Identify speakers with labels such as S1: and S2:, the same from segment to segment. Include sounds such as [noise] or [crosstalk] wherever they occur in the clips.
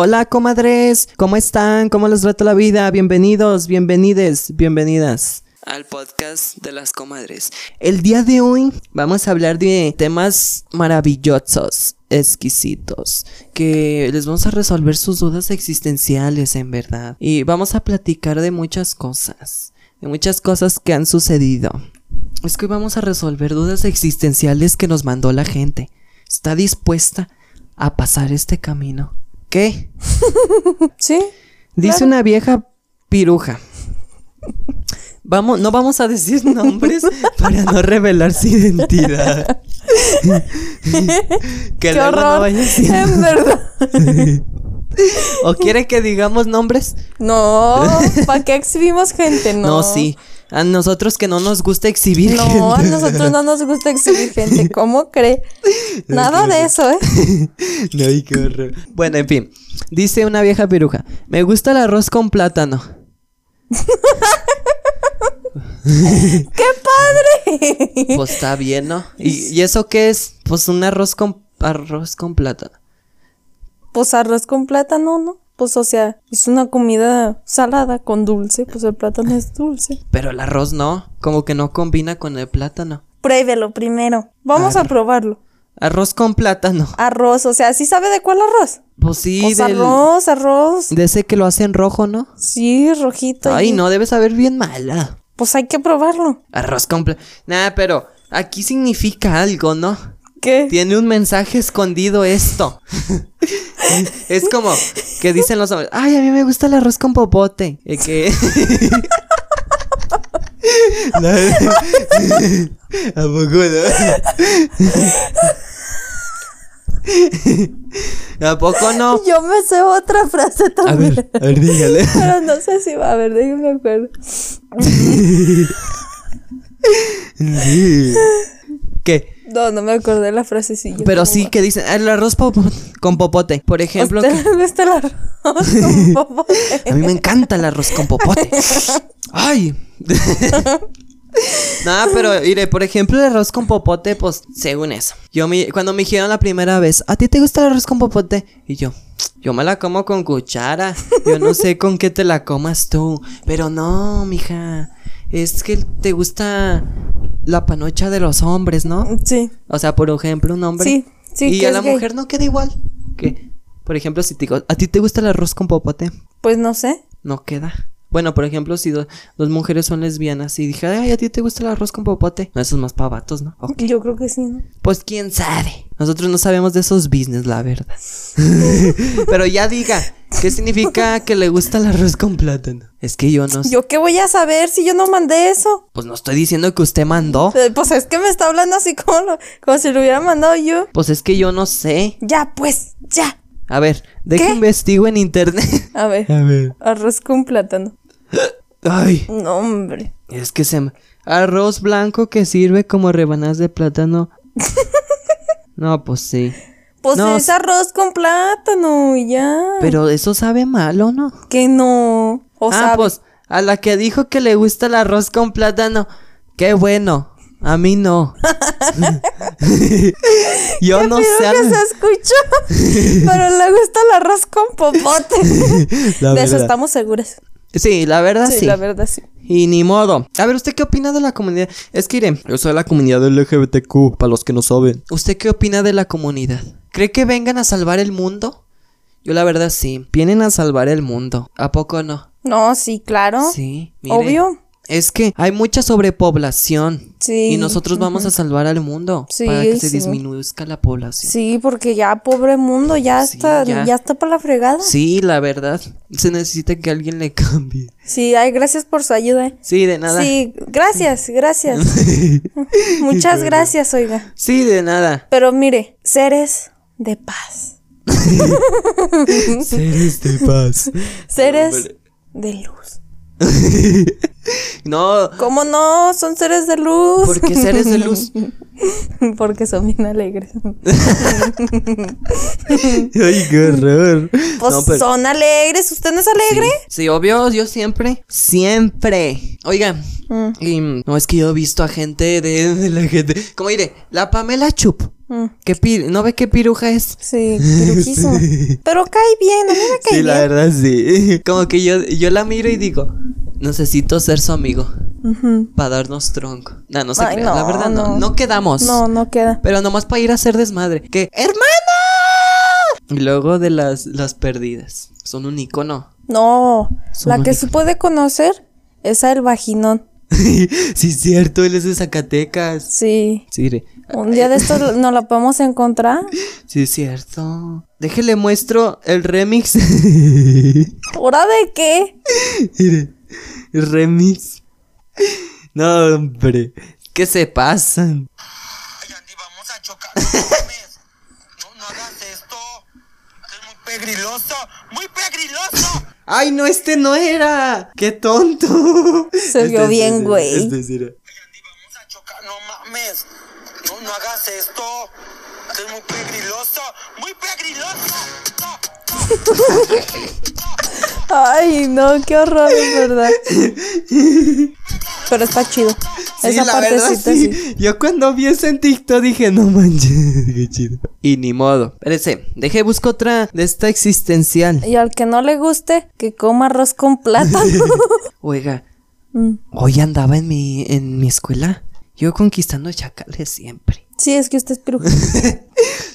S1: Hola, comadres. ¿Cómo están? ¿Cómo les trata la vida? Bienvenidos, bienvenides, bienvenidas al podcast de las comadres. El día de hoy vamos a hablar de temas maravillosos, exquisitos, que les vamos a resolver sus dudas existenciales en verdad. Y vamos a platicar de muchas cosas, de muchas cosas que han sucedido. Es que hoy vamos a resolver dudas existenciales que nos mandó la gente. ¿Está dispuesta a pasar este camino? ¿Qué? [laughs]
S2: Sí.
S1: Dice una vieja piruja. Vamos, no vamos a decir nombres [laughs] para no revelar su identidad. [laughs] que
S2: Qué
S1: luego no
S2: horror.
S1: vaya
S2: En verdad.
S1: ¿O quiere que digamos nombres?
S2: No, ¿para qué exhibimos gente? No.
S1: No, sí. A nosotros que no nos gusta exhibir
S2: No, a
S1: gente.
S2: nosotros no nos gusta exhibir gente. [laughs] ¿Cómo cree? Nada de eso, ¿eh? [laughs]
S1: No, ay, qué horror. Bueno, en fin. Dice una vieja piruja. Me gusta el arroz con plátano. [laughs]
S2: ¡Qué padre!
S1: Pues está bien, ¿no? ¿Y, y eso qué es? Pues un arroz con arroz con plátano.
S2: Pues arroz con plátano, ¿no? Pues o sea, es una comida salada con dulce. Pues el plátano es dulce.
S1: Pero el arroz no, como que no combina con el plátano.
S2: Pruébelo primero. Vamos a probarlo.
S1: Arroz con plátano.
S2: Arroz, o sea, ¿sí sabe de cuál arroz?
S1: Pues sí,
S2: Pues
S1: del-
S2: arroz, arroz.
S1: de ese que lo hacen rojo, ¿no?
S2: Sí, rojito.
S1: Ay,
S2: y-
S1: no, debe saber bien mala.
S2: Pues hay que probarlo.
S1: Arroz con plátano. Nah, pero aquí significa algo, ¿no?
S2: ¿Qué?
S1: Tiene un mensaje escondido esto. [laughs] es como que dicen los hombres, ay, a mí me gusta el arroz con popote. Eh, que... [laughs] [laughs] ¿A poco no? ¿A poco no?
S2: Yo me sé otra frase
S1: A
S2: también.
S1: ver, a ver, dígale.
S2: Pero no sé si va. A ver, déjenme acuerdo.
S1: ¿Qué?
S2: No, no me acordé la frasecilla.
S1: Pero
S2: ¿Cómo
S1: sí
S2: va?
S1: que dicen "Ah, el arroz popo- con popote. Por ejemplo,
S2: ¿A usted
S1: que-
S2: gusta el arroz con [laughs] popote?
S1: a mí me encanta el arroz con popote. Ay. [laughs] Nada, pero mire, por ejemplo, el arroz con popote, pues según eso. Yo me, cuando me dijeron la primera vez, ¿a ti te gusta el arroz con popote? Y yo, yo me la como con cuchara. Yo no sé con qué te la comas tú. Pero no, mija. Es que te gusta la panocha de los hombres, ¿no?
S2: Sí.
S1: O sea, por ejemplo, un hombre.
S2: Sí, sí,
S1: Y
S2: que
S1: a la
S2: gay.
S1: mujer no queda igual. Que, por ejemplo, si te digo, ¿a ti te gusta el arroz con popote?
S2: Pues no sé.
S1: No queda. Bueno, por ejemplo, si do- dos mujeres son lesbianas y dije, ay, ¿a ti te gusta el arroz con popote? No, eso es más para vatos, ¿no?
S2: Yo creo que sí, ¿no?
S1: Pues quién sabe. Nosotros no sabemos de esos business, la verdad. [laughs] Pero ya diga, ¿qué significa que le gusta el arroz con plátano? Es que yo no sé.
S2: ¿Yo qué voy a saber si yo no mandé eso?
S1: Pues no estoy diciendo que usted mandó.
S2: Eh, Pues es que me está hablando así como, lo- como si lo hubiera mandado yo.
S1: Pues es que yo no sé.
S2: Ya, pues, ya.
S1: A ver, deje
S2: ¿Qué?
S1: investigo en internet. [laughs]
S2: A ver.
S1: A ver.
S2: Arroz con plátano.
S1: Ay.
S2: No, hombre.
S1: Es que se me... Arroz blanco que sirve como rebanadas de plátano. [laughs] No, pues sí.
S2: Pues
S1: No,
S2: es arroz con plátano y ya.
S1: Pero eso sabe mal, ¿o no?
S2: Que no. O
S1: ah,
S2: sabe.
S1: pues a la que dijo que le gusta el arroz con plátano. Qué bueno. A mí no. [laughs] Yo no
S2: Creo
S1: sé.
S2: que se escuchó. pero [laughs] le gusta el arroz con popote. [laughs]
S1: La
S2: de eso estamos seguras.
S1: Sí, la verdad
S2: Sí,
S1: sí.
S2: la verdad sí.
S1: Y ni modo. A ver, ¿usted qué opina de la comunidad? Es que iré. Yo soy de la comunidad LGBTQ, para los que no saben. ¿Usted qué opina de la comunidad? ¿Cree que vengan a salvar el mundo? Yo la verdad sí. Vienen a salvar el mundo. ¿A poco no?
S2: No, sí, claro.
S1: Sí. mire.
S2: Obvio.
S1: Es que hay mucha sobrepoblación.
S2: Sí.
S1: Y nosotros vamos a salvar al mundo.
S2: Sí,
S1: para que se
S2: sí.
S1: disminuzca la población.
S2: Sí, porque ya, pobre mundo, ya
S1: Sí,
S2: está,
S1: ya.
S2: ya. está para la fregada.
S1: Sí, la verdad. Se necesita que alguien le cambie.
S2: Sí, ay, gracias por su ayuda.
S1: Sí, de nada.
S2: Sí, gracias, gracias. [laughs] Muchas gracias, oiga.
S1: Sí, de nada.
S2: Pero mire, seres de paz. [laughs]
S1: Seres de paz. [laughs]
S2: Seres
S1: Hombre.
S2: de luz. [laughs]
S1: No,
S2: ¿Cómo no? Son seres de luz.
S1: ¿por qué seres de luz? [laughs]
S2: Porque son bien alegres. [laughs]
S1: Ay, qué horror.
S2: Pues
S1: No, pero-
S2: son alegres. ¿Usted no es alegre?
S1: Sí, obvio, yo siempre. Siempre. Oiga.
S2: Mm.
S1: Y, no, es que yo he visto a gente de, de la gente. Como diré, la Pamela Chup.
S2: Mm,
S1: ¿Qué pi- ¿No ve qué piruja es? [laughs]
S2: sí, pirujísimo. Pero cae bien, a mí me cae
S1: Sí, la
S2: bien.
S1: verdad sí. [laughs] Como que yo, yo la miro y digo, necesito ser su amigo para darnos tronco. No, no se
S2: Ay,
S1: la verdad no.
S2: no.
S1: No quedamos.
S2: No, no queda.
S1: Pero nomás para ir a hacer desmadre. Que, ¡hermana! Y luego de las, las perdidas. Son un icono.
S2: No,
S1: Son
S2: la que sí puede conocer es a el vaginón. [laughs]
S1: sí, cierto, él es de Zacatecas.
S2: Sí.
S1: Sí.
S2: Un día de estos [laughs] nos la podemos encontrar.
S1: Sí, es cierto. Déjele muestro el remix. [laughs]
S2: ¿Hora de qué?
S1: Mire, el remix. No, hombre. ¿Qué se pasan?
S3: Ay, Andy, vamos a chocar. No mames. [laughs] No, no hagas esto. Es muy pegriloso. Muy pegriloso.
S1: ¡Ay, no, este no era! ¡Qué tonto!
S2: Se vio bien,
S1: sí,
S2: güey.
S1: Este sí era.
S3: Ay, Andy, vamos a chocar. No mames. No, hagas esto. Es muy pegriloso. Muy pegriloso.
S2: Ay, no, qué horror, es verdad. Pero está chido.
S1: Sí,
S2: Esa
S1: la verdad, sí.
S2: sí.
S1: Yo cuando vi eso en TikTok dije, no manches, [laughs] qué chido. Y ni modo. Espérese, deje busco otra de esta existencial.
S2: Y al que no le guste, que coma arroz con plátano. [laughs]
S1: Oiga,
S2: Mm.
S1: hoy andaba en mi, en mi escuela. Yo conquistando chacales siempre.
S2: Sí, es que usted es piruja. [laughs]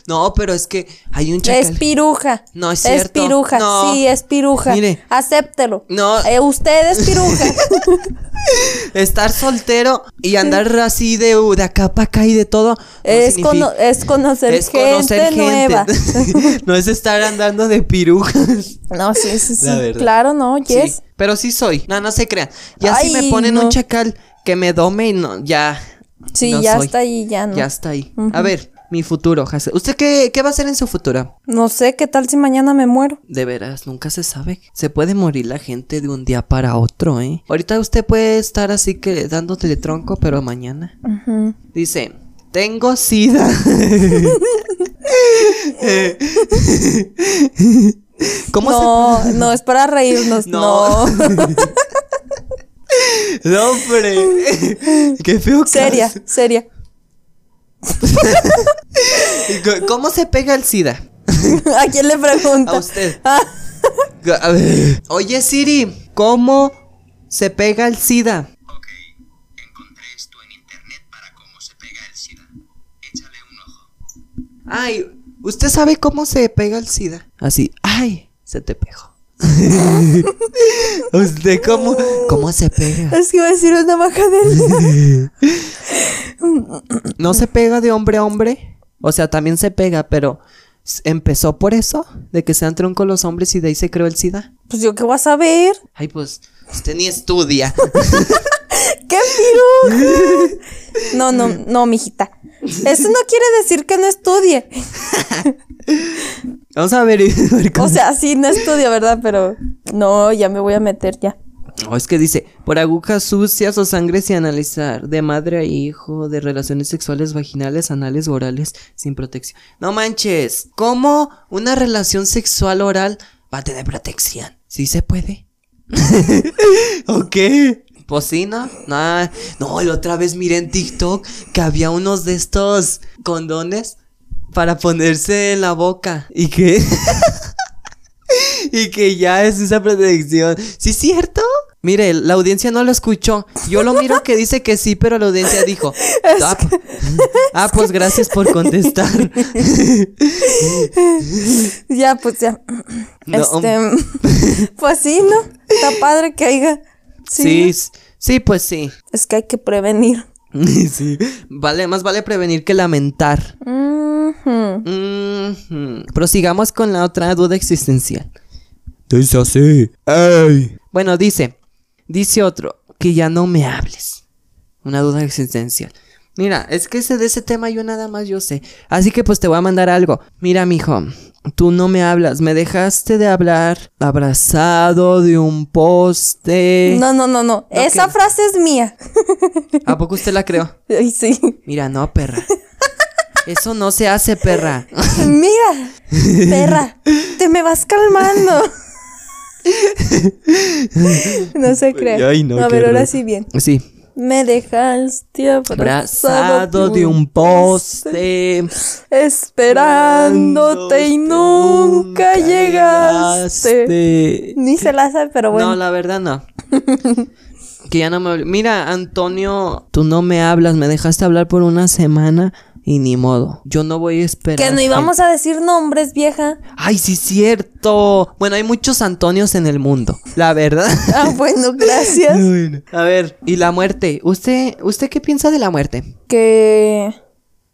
S1: No, pero es que hay un
S2: Es
S1: chacal.
S2: piruja.
S1: No, es
S2: Es
S1: cierto.
S2: piruja.
S1: No.
S2: Sí, es piruja.
S1: Mire.
S2: Acéptelo.
S1: No.
S2: Eh, usted es piruja. [laughs]
S1: Estar soltero y andar así de, de acá para acá y de todo. no
S2: es, cono- es conocer
S1: es
S2: gente
S1: conocer
S2: nueva.
S1: gente. [laughs] no es estar andando de pirujas.
S2: no, sí, sí, sí. Claro, no, yes.
S1: Sí, pero sí soy. No, no se crean. Ya si me
S2: Ay,
S1: ponen un
S2: no.
S1: chacal que me dome y no, ya.
S2: Sí,
S1: no
S2: ya
S1: soy.
S2: está ahí, ya no.
S1: Ya está ahí. A ver, mi futuro, Hase- ¿Usted qué, qué va a hacer en su futuro?
S2: No sé qué tal si mañana me muero.
S1: De veras, nunca se sabe. Se puede morir la gente de un día para otro, ¿eh? Ahorita usted puede estar así que dándote tronco, pero mañana. Dice, tengo sida. [laughs] ¿Cómo
S2: No, no, es para reírnos.
S1: No.
S2: No. [laughs]
S1: No, hombre. [laughs] Qué feo
S2: seria,
S1: caso.
S2: seria.
S1: ¿Cómo se pega el sida? [laughs]
S2: ¿A quién le pregunta?
S1: A usted.
S2: Ah,
S1: A ver. Oye, Siri, ¿cómo se pega el SIDA?
S3: Ok, encontré esto en internet para cómo se pega el SIDA. Échale un ojo.
S1: Ay, ¿usted sabe cómo se pega el SIDA? Así, ay, se te pegó. [laughs] ¿Usted cómo, cómo se pega?
S2: es que iba a decir una majadera. [laughs]
S1: ¿No se pega de hombre a hombre? O sea, también se pega, pero ¿empezó por eso? ¿De que sean troncos los hombres y de ahí se creó el SIDA?
S2: Pues yo qué voy a saber.
S1: Ay, pues, usted ni estudia. [laughs]
S2: ¡Qué piruja! No, no, no, mijita. Eso no quiere decir que no estudie.
S1: Vamos a ver. [laughs]
S2: O sea, sí, no estudio, ¿verdad? Pero no, ya me voy a meter ya.
S1: No, es que dice, por agujas sucias o sangre sin analizar, de madre a hijo, de relaciones sexuales vaginales, anales o orales, sin protección. No manches, ¿cómo una relación sexual oral va a tener protección? ¿Sí se puede? [laughs] ¿O qué? Pues sí, ¿no? Nah, no, la otra vez miré en TikTok que había unos de estos condones para ponerse en la boca. ¿Y qué? [laughs] y que ya es esa protección. ¿Sí es cierto? Mire, la audiencia no lo escuchó. Yo lo miro que dice que sí, pero la audiencia dijo. Ah, [laughs] ah, pues gracias por contestar. [laughs]
S2: Ya, pues ya.
S1: No,
S2: este. pues sí, ¿no? Está padre que haya. Sí.
S1: sí, pues sí.
S2: Es que hay que prevenir.
S1: sí. Vale, más vale prevenir que lamentar.
S2: Ujú.
S1: Prosigamos con la otra duda existencial.
S4: Dice así. ¡Ey!
S1: Bueno, dice, dice otro, que ya no me hables. Una duda existencial. Mira, es que ese de ese tema yo nada más yo sé. Así que pues te voy a mandar algo. Mira, mijo, tú no me hablas, me dejaste de hablar abrazado de un poste.
S2: No, no, no, no. Esa frase es mía.
S1: ¿A poco usted la creó? [laughs]
S2: Ay, sí.
S1: Mira, no, perra. [laughs] Eso no se hace, perra. [laughs]
S2: Mira, perra, te me vas calmando. No se cree.
S4: Ay, no,
S2: a ver, ahora sí bien.
S1: Sí,
S2: Me dejaste
S1: Abrazado de un poste.
S2: Esperándote y nunca llegaste. Ni se la sabe, pero bueno.
S1: No, la verdad no. [laughs] que ya no me... Mira, Antonio, tú no me hablas, me dejaste hablar por una semana y ni modo. Yo no voy a esperar.
S2: que no íbamos a decir nombres, vieja.
S1: Ay, sí, cierto. Bueno, hay muchos Antonios en el mundo, la verdad. [laughs]
S2: Ah, bueno, gracias. [laughs]
S1: A ver, ¿y la muerte? ¿Usted, usted qué piensa de la muerte?
S2: que.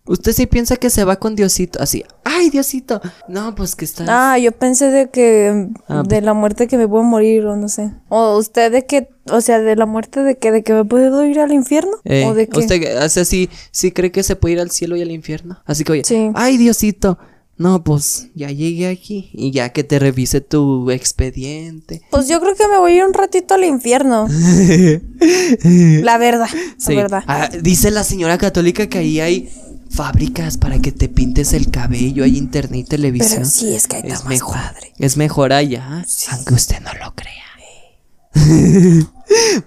S1: ¿Usted sí piensa que se va con Diosito? Así, ay, Diosito. No, pues que está...
S2: Ah, yo pensé de que.
S1: Ah,
S2: de la muerte que me puedo morir, o no sé. O usted de que. O sea, de la muerte de que, de que me puedo ir al infierno.
S1: Eh,
S2: o de que.
S1: ¿Usted hace así, sí cree que se puede ir al cielo y al infierno? Así que, oye,
S2: Sí.
S1: ay, Diosito. No, pues ya llegué aquí y ya que te revise tu expediente.
S2: Pues yo creo que me voy a ir un ratito al infierno. [laughs] la verdad,
S1: Sí.
S2: la verdad.
S1: Ah, dice la señora católica que ahí hay fábricas para que te pintes el cabello, hay internet y televisión.
S2: Pero sí, es que ahí está
S1: es
S2: más
S1: mejor.
S2: padre.
S1: Es mejor allá, aunque usted no lo crea. [laughs]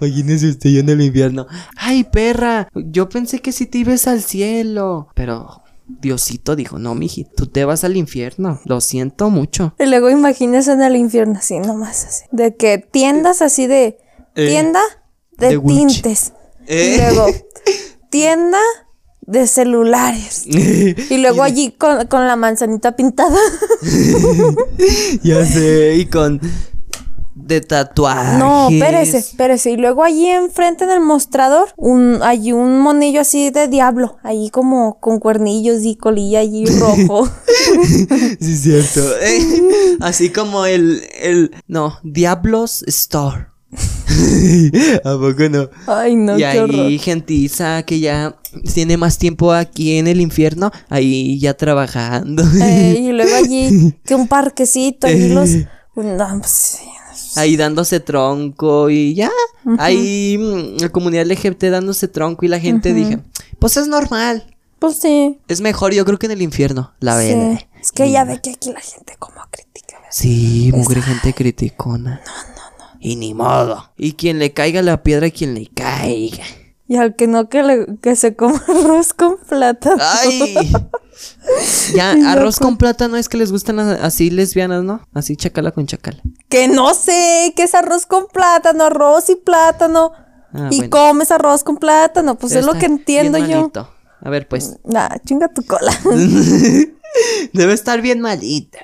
S1: Imagínese usted en el infierno. Ay, perra, yo pensé que si te ibas al cielo. Pero Diosito dijo, no, miji, tú te vas al infierno. Lo siento mucho.
S2: Y luego imagínese en el infierno, así nomás así. De que tiendas así de.
S1: Eh,
S2: tienda de, tintes.
S1: Eh.
S2: Y luego, [laughs] tienda de celulares. [laughs] Y luego allí con, con la manzanita pintada. [laughs]
S1: ya sé, y con... De tatuajes.
S2: No, espérese, espérese. Y luego allí enfrente del mostrador, un, hay un monillo así de diablo. Allí como con cuernillos y colilla allí rojo. [laughs]
S1: Sí, es cierto. Eh, así como el, el, no, Diablos Store. [laughs] ¿A poco no?
S2: Ay, no,
S1: y
S2: qué
S1: ahí gentiza que ya tiene más tiempo aquí en el infierno, ahí ya trabajando.
S2: Eh, y luego allí, [laughs] que un parquecito, allí los... No, pues,
S1: ahí dándose tronco y ya. Ahí mm, la comunidad LGBT dándose tronco y la gente dije, pues es normal.
S2: Pues sí.
S1: Es mejor, yo creo que en el infierno, la
S2: sí.
S1: verdad.
S2: Es que ya ve que aquí la gente como critica. ¿verdad?
S1: Sí, mugre gente criticona. No, no. Y ni modo. Y quien le caiga la piedra, quien le caiga.
S2: Y al que no, que, le, que se coma [laughs] arroz con plátano.
S1: ¡Ay! [laughs] Ya, arroz con plátano es que les gustan así lesbianas, ¿no? Así chacala con chacala.
S2: Que no sé, que es arroz con plátano, arroz y plátano.
S1: Ah,
S2: y
S1: bueno.
S2: comes arroz con plátano, pues
S1: Pero
S2: es lo que entiendo
S1: bien
S2: yo.
S1: malito. A ver, pues.
S2: Nah, chinga tu cola. [laughs]
S1: Debe estar bien malita.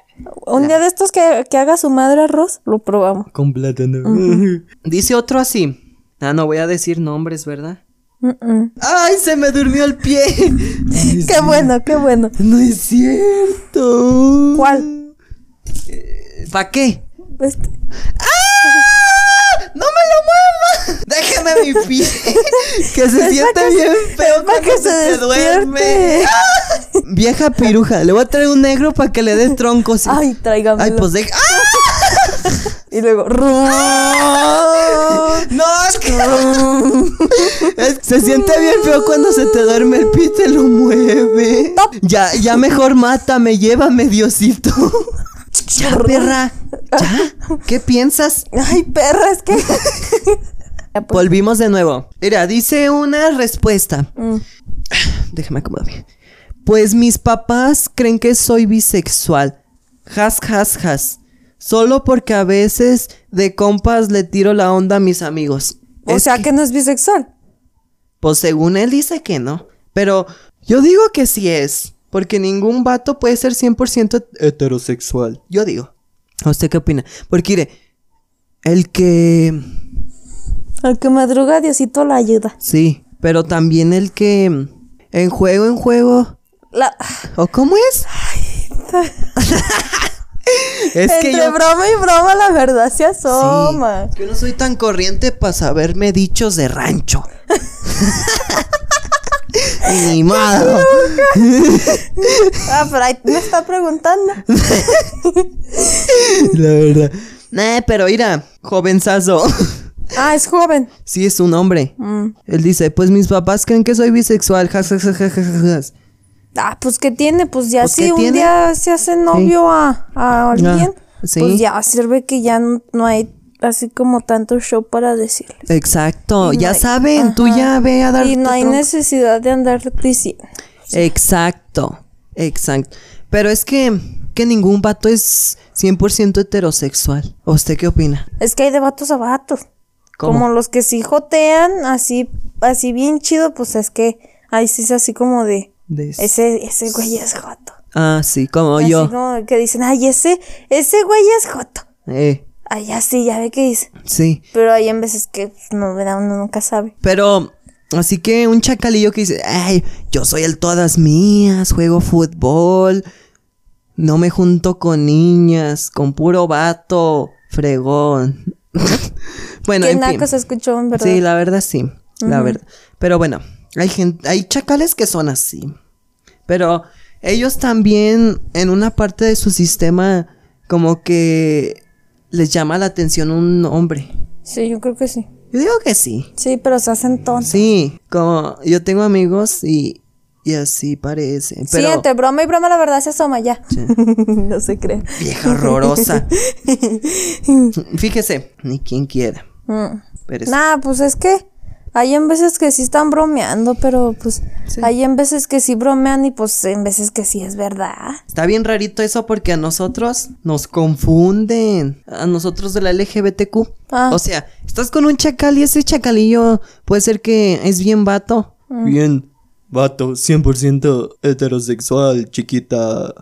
S2: Un día de estos que, que haga su madre arroz, lo probamos.
S1: Con plátano. [laughs] Dice otro así. Ah, no voy a decir nombres, ¿verdad? ¡Ay, se me durmió el pie! [laughs]
S2: Qué bueno, qué bueno.
S1: No es cierto.
S2: ¿Cuál?
S1: ¿Para qué?
S2: Este.
S1: ¡No me lo muevas! [laughs] Déjeme mi [laughs] pie. que se siente
S2: que-
S1: bien feo
S2: es pa'
S1: cuando
S2: que
S1: se,
S2: se
S1: duerme. ¡Ah! [laughs] Vieja piruja, le voy a traer un negro para que le dé troncos. y-
S2: Ay, tráigame.
S1: Ay, pues deja. ¡Ah!
S2: Y luego.
S1: No, es que. Se siente bien feo cuando se te duerme el pie y te lo mueve. Ya, ya mejor mátame, llévame, Diosito. Ya, perra. ¿Ya? ¿Qué piensas?
S2: Ay, perra, es que. [laughs]
S1: Volvimos de nuevo. Mira, dice una respuesta.
S2: mm.
S1: Déjame acomodarme. Pues mis papás creen que soy bisexual. Has, has, has. Solo porque a veces de compas le tiro la onda a mis amigos.
S2: O
S1: Es
S2: sea que no es bisexual.
S1: Pues según él dice que no. Pero yo digo que sí es. Porque ningún vato puede ser 100% heterosexual. Yo digo. ¿A usted qué opina? Porque mire, el que...
S2: Al que madruga, Diosito la ayuda.
S1: Sí, pero también el que... En juego, en juego...
S2: La...
S1: ¿O cómo es? [laughs] es que
S2: Entre
S1: yo...
S2: broma y broma, la verdad se asoma.
S1: Sí, yo no soy tan corriente para saberme dichos de rancho. [laughs] Ni modo. [laughs]
S2: Ah, pero ahí me está preguntando. [laughs]
S1: La verdad. Nah, pero mira, jovenzazo.
S2: Ah, es joven.
S1: Sí, es un hombre.
S2: Mm.
S1: Él dice, pues mis papás creen que soy bisexual. jas, jas, jas, jas, jas, jas".
S2: Ah, pues ¿qué tiene? Pues ya
S1: Pues,
S2: si
S1: ¿qué
S2: un
S1: tiene?
S2: día se hace novio a, a alguien,
S1: sí.
S2: pues ya sirve que ya no, no hay así como tanto show para decirles.
S1: Exacto,
S2: Y no
S1: ya
S2: hay-
S1: saben, tú ya ve a dar.
S2: Y no hay necesidad de andar diciendo.
S1: Exacto, exacto. Pero es que, que ningún vato es 100% heterosexual. ¿O ¿Usted qué opina?
S2: Es que hay de vatos a vatos.
S1: ¿Cómo?
S2: Como los que sí jotean, así, así bien chido, pues es que ahí sí es así como de
S1: De-
S2: ese, ese güey es joto.
S1: Ah, sí, como
S2: así
S1: yo.
S2: como que dicen, ay, ese, ese güey es joto.
S1: Eh,
S2: Ay, así, ya ve que dice.
S1: sí.
S2: Pero hay en veces que pues, no, ¿verdad? Uno nunca sabe.
S1: Pero, así que un chacalillo que dice, ay, yo soy el todas mías, juego fútbol, no me junto con niñas, con puro vato, fregón. [laughs] bueno,
S2: Qué
S1: en fin.
S2: naco se escuchó, en verdad.
S1: Sí, la verdad sí, la verdad. Pero bueno, hay gente, hay chacales que son así. Pero ellos también en una parte de su sistema como que les llama la atención un hombre.
S2: Sí, yo creo que sí.
S1: Yo digo que sí.
S2: Sí, pero se hacen tontos.
S1: Sí, como yo tengo amigos y, y así parece. Pero
S2: Sí, entre broma y broma la verdad se asoma ya. [laughs] no se cree.
S1: vieja horrorosa. [laughs] Fíjese, ni quien quiera.
S2: Mm.
S1: Pero es-
S2: Nah, pues es que hay en veces que sí están bromeando, pero pues
S1: Sí.
S2: hay en veces que sí bromean y pues en veces que sí es verdad.
S1: Está bien rarito eso porque a nosotros nos confunden. A nosotros de la LGBTQ.
S2: Ah.
S1: O sea, estás con un chacal y ese chacalillo puede ser que es bien vato.
S4: Bien, vato, 100% heterosexual, chiquita.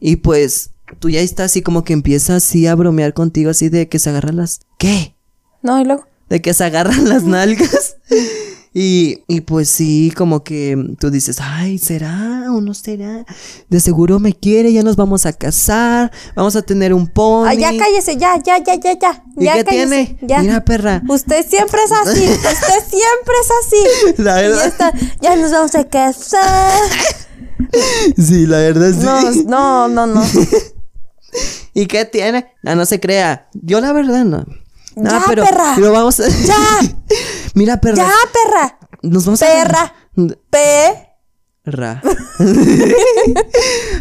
S1: Y pues tú ya estás así como que empieza así a bromear contigo así de que se agarran las... ¿Qué?
S2: No, y luego.
S1: De que se agarran las nalgas. Y, y pues sí, como que tú dices, ay, ¿será o no será? De seguro me quiere, ya nos vamos a casar, vamos a tener un pony.
S2: Ay, ya cállese, ya, ya, ya, ya, ya.
S1: ¿Y
S2: ya
S1: qué
S2: cállese,
S1: tiene?
S2: Ya.
S1: Mira, perra.
S2: Usted siempre es así, usted siempre es así. [laughs]
S1: La verdad.
S2: ya está, ya nos vamos a casar.
S1: Sí, la verdad sí.
S2: No, no, no, no. [laughs]
S1: ¿Y qué tiene? No, no se crea. Yo la verdad no.
S2: Ya,
S1: pero,
S2: perra.
S1: pero vamos a...
S2: Ya. [laughs]
S1: Mira, perra.
S2: Ya, perra.
S1: Nos vamos
S2: Perra.
S1: a...
S2: P.
S1: Ra.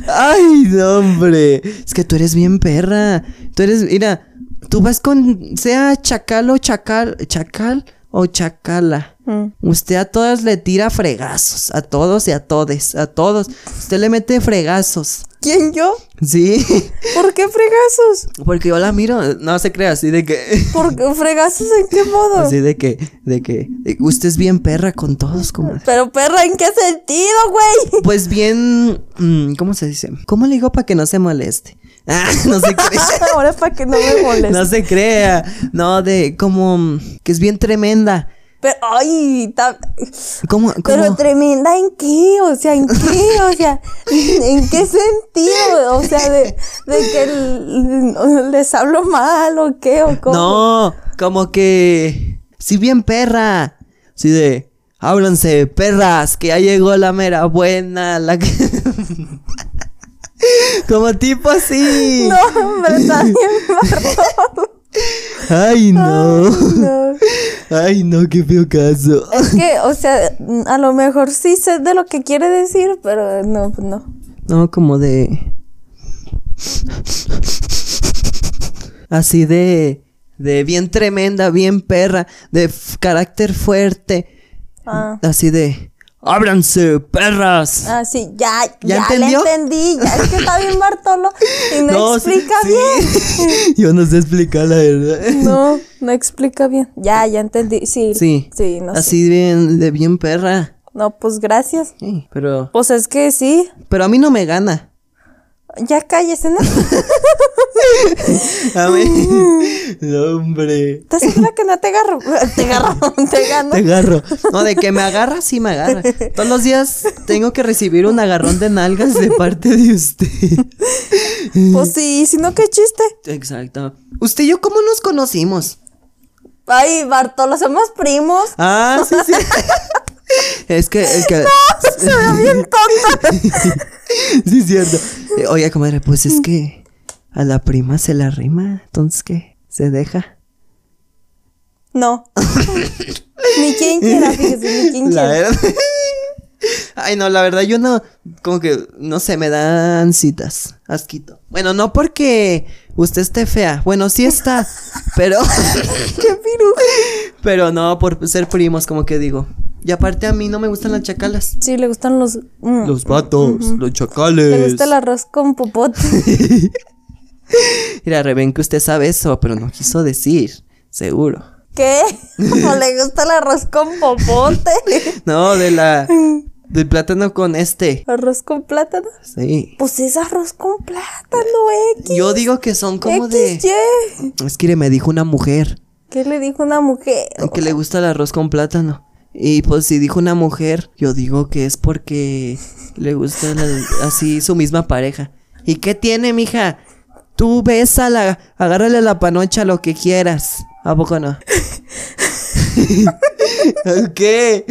S1: Ay, no, hombre. Es que tú eres bien perra. Tú eres, mira, tú vas con, sea chacal o chacal, chacal o chacala.
S2: Mm.
S1: Usted a todas le tira fregazos. A todos y a todes. A todos. Usted le mete fregazos.
S2: ¿Quién yo?
S1: Sí.
S2: ¿Por qué fregazos?
S1: Porque yo la miro. No se crea así de que. [laughs]
S2: ¿Por qué fregazos en qué modo?
S1: Así de que. De que. de- usted es bien perra con todos, comadre. [laughs]
S2: Pero perra, ¿en qué sentido, güey?
S1: Pues bien. mm, ¿Cómo se dice? ¿Cómo le digo para que no se moleste? [laughs] Ah, no se crea.
S2: Ahora para que no me moleste.
S1: no se crea. No, de como. Que es bien tremenda.
S2: Pero, ay, ta-
S1: ¿Cómo?
S2: pero tremenda en qué, o sea, en qué, o sea, [laughs] en qué sentido, o sea, de, de que les hablo mal o qué, o cómo.
S1: No, como que. Sí, bien perra. Sí, de. Háblanse, perras, que ya llegó la mera buena. La que. [laughs] como tipo así.
S2: No, hombre, bien [laughs] marrón.
S1: Ay, no.
S2: No.
S1: Ay, no, qué feo caso.
S2: Es que, o sea, a lo mejor sí sé de lo que quiere decir, pero no, pues no.
S1: No, como de. Así de. De bien tremenda, bien perra, de carácter fuerte.
S2: Ah.
S1: Así de. ¡Ábranse, perras!
S2: Ah, sí, ya,
S1: ¿Ya
S2: ya,
S1: entendió?
S2: le entendí. Ya es que está bien [laughs] Bartolo y no,
S1: sí,
S2: explica
S1: sí.
S2: bien. [laughs]
S1: Yo no sé explicar la verdad.
S2: No, no explica bien. Ya, ya entendí. Sí.
S1: Sí.
S2: Sí, no sé.
S1: Así bien, de bien perra.
S2: No, pues gracias.
S1: Sí, pero.
S2: Pues es que sí.
S1: Pero a mí no me gana.
S2: Ya cállese, ¿no? [laughs]
S1: A mí. no, hombre.
S2: ¿Estás segura que no te agarro? [laughs] Te agarro, te gano.
S1: Te agarro. No, de que me agarra, sí me agarra. Todos los días tengo que recibir un agarrón de nalgas de parte de usted.
S2: Pues sí, si no, qué chiste.
S1: Exacto. ¿Usted y yo cómo nos conocimos?
S2: Ay, Bartolo, somos primos.
S1: Ah, sí, sí. [laughs] Es que, que. [laughs]
S2: Se ve [laughs] bien tonta.
S1: sí, es cierto. Eh, Oye, comadre, pues es que a la prima se la rima. Entonces, ¿qué? ¿Se deja?
S2: No. [laughs] ni quien quiera, fíjese, ni quien
S1: La
S2: quiera.
S1: Ay, no, la verdad yo no, como que, no sé, me dan citas, asquito. Bueno, no porque usted esté fea, bueno, sí está, pero, [laughs]
S2: ¡Qué piruja!
S1: pero no por ser primos, como que digo. Y aparte a mí no me gustan las chacalas.
S2: Sí, le gustan los. mm,
S4: Los vatos, los
S2: le
S4: chacales.
S2: gusta el arroz con popote. [laughs]
S1: Mira, Reben, que usted sabe eso, pero no quiso decir, seguro.
S2: ¿Qué? [laughs] ¿O le gusta el arroz con popote?
S1: No, de la, del plátano con este.
S2: ¿Arroz con plátano?
S1: Sí.
S2: Pues es arroz con plátano, X.
S1: Yo digo que son como de...
S2: XY.
S1: Es que me dijo una mujer
S2: ¿Qué le dijo una mujer?
S1: que le gusta el arroz con plátano. Y pues si dijo una mujer, yo digo que es porque le gusta la- así su misma pareja. ¿Y qué tiene, mija? Tú bésala, agárrale la panocha lo que quieras. ¿A poco no? [laughs] [laughs] [laughs] ¿Qué?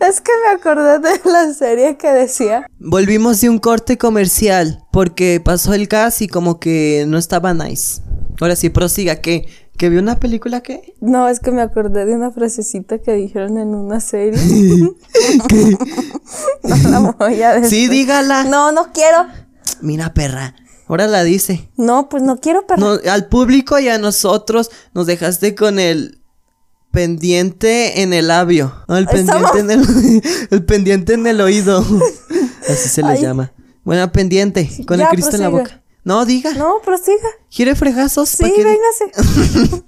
S2: Es que me acordé de la serie que decía.
S1: Volvimos de un corte comercial porque pasó el gas y como que no estaba nice. Ahora sí, prosiga, ¿qué? ¿Que vio una película qué?
S2: No, es que me acordé de una frasecita que dijeron en una serie. [laughs] [laughs] no la voy a decir.
S1: Sí, dígala.
S2: No, no quiero.
S1: Mira, perra. Ahora la dice.
S2: No, pues no quiero, pero.
S1: No, al público y a nosotros nos dejaste con el pendiente en el labio. El pendiente en el, [laughs] el pendiente en el oído. [laughs] Así se le llama. Buena pendiente, con
S2: Ya,
S1: el Cristo en la boca. No, diga.
S2: No, prosiga.
S1: ¿Quiere fregazos?
S2: Sí,
S1: ¿Pa' qué?
S2: véngase.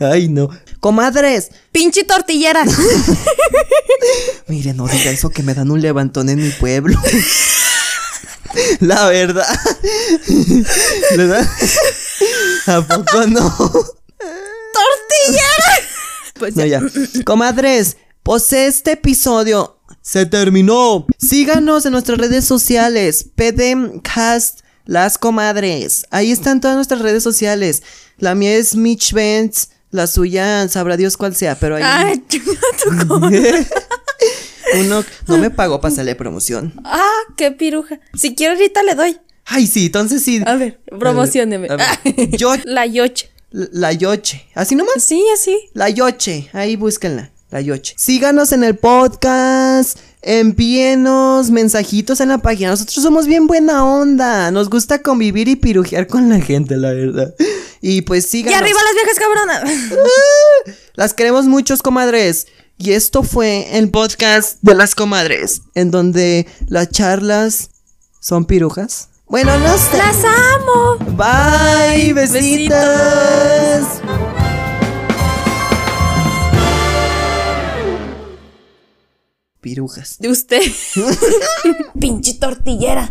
S2: [laughs]
S1: Ay, no. Comadres.
S2: Pinche tortillera.
S1: Mire, no diga eso que me dan un levantón en mi pueblo. La verdad. ¿Le dan? ¿A poco no?
S2: ¡Tortillera! Pues
S1: No, ya. Comadres, pues este episodio se terminó. Síganos en nuestras redes sociales. PDMcast Las Comadres. Ahí están todas nuestras redes sociales. La mía es Mitch Benz. La suya, sabrá Dios cuál sea, pero ahí.
S2: Ay, tu comadre. [laughs]
S1: Uno no me pagó para hacerle promoción.
S2: Ah, qué piruja. Si quiero ahorita le doy.
S1: Ay, sí, entonces sí.
S2: A ver, promocioneme.
S1: A ver, [laughs] Yo,
S2: La yoche.
S1: La Yoche. ¿Así nomás?
S2: Sí, así.
S1: La Yoche, ahí búsquenla, la Yoche. Síganos en el podcast, envíenos mensajitos en la página. Nosotros somos bien buena onda, nos gusta convivir y pirujear con la gente, la verdad. Y pues
S2: Y
S1: síganos.
S2: arriba las viejas cabronas. [laughs]
S1: Las queremos muchos, comadres. Y esto fue el podcast de las comadres, en donde las charlas son pirujas. Bueno, no sé.
S2: Las amo.
S1: Bye, besitos. Pirujas.
S2: De usted. [laughs] [laughs] Pinche tortillera.